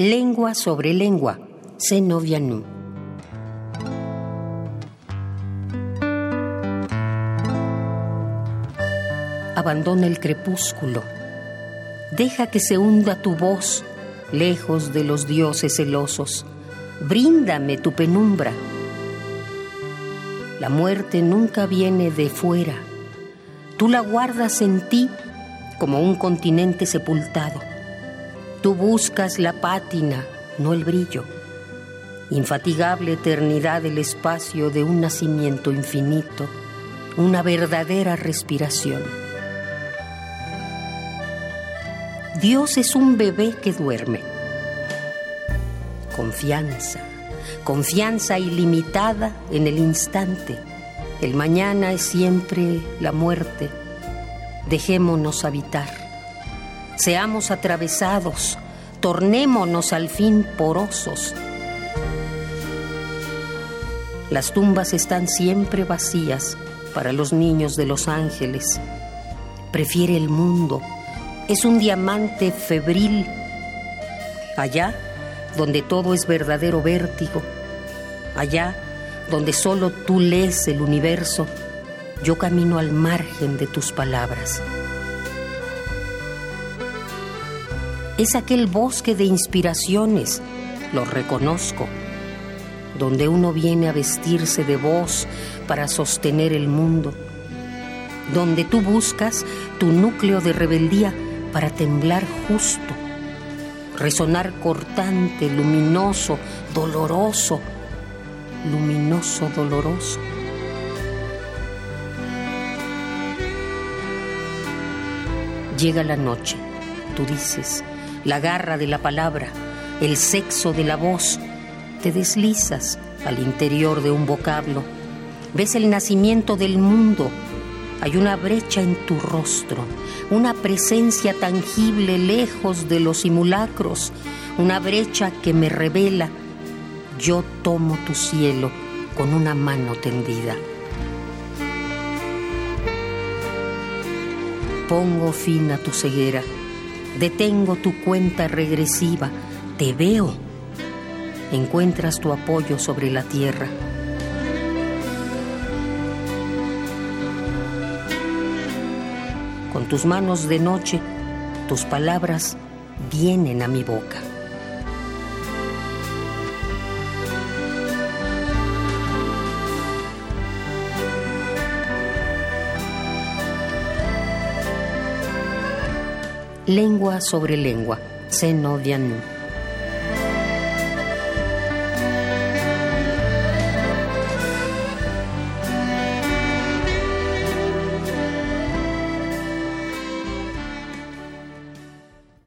Lengua sobre lengua, seno vianu. Abandona el crepúsculo. Deja que se hunda tu voz lejos de los dioses celosos. Bríndame tu penumbra. La muerte nunca viene de fuera. Tú la guardas en ti como un continente sepultado. Tú buscas la pátina, no el brillo. Infatigable eternidad del espacio de un nacimiento infinito, una verdadera respiración. Dios es un bebé que duerme. Confianza, confianza ilimitada en el instante. El mañana es siempre la muerte. Dejémonos habitar. Seamos atravesados, tornémonos al fin porosos. Las tumbas están siempre vacías para los niños de los ángeles. Prefiere el mundo. Es un diamante febril. Allá donde todo es verdadero vértigo. Allá donde solo tú lees el universo, yo camino al margen de tus palabras. Es aquel bosque de inspiraciones, lo reconozco, donde uno viene a vestirse de voz para sostener el mundo, donde tú buscas tu núcleo de rebeldía para temblar justo, resonar cortante, luminoso, doloroso, luminoso, doloroso. Llega la noche, tú dices, la garra de la palabra, el sexo de la voz, te deslizas al interior de un vocablo, ves el nacimiento del mundo, hay una brecha en tu rostro, una presencia tangible lejos de los simulacros, una brecha que me revela, yo tomo tu cielo con una mano tendida. Pongo fin a tu ceguera, detengo tu cuenta regresiva, te veo, encuentras tu apoyo sobre la tierra. Con tus manos de noche, tus palabras vienen a mi boca. Lengua sobre lengua, seno dianu.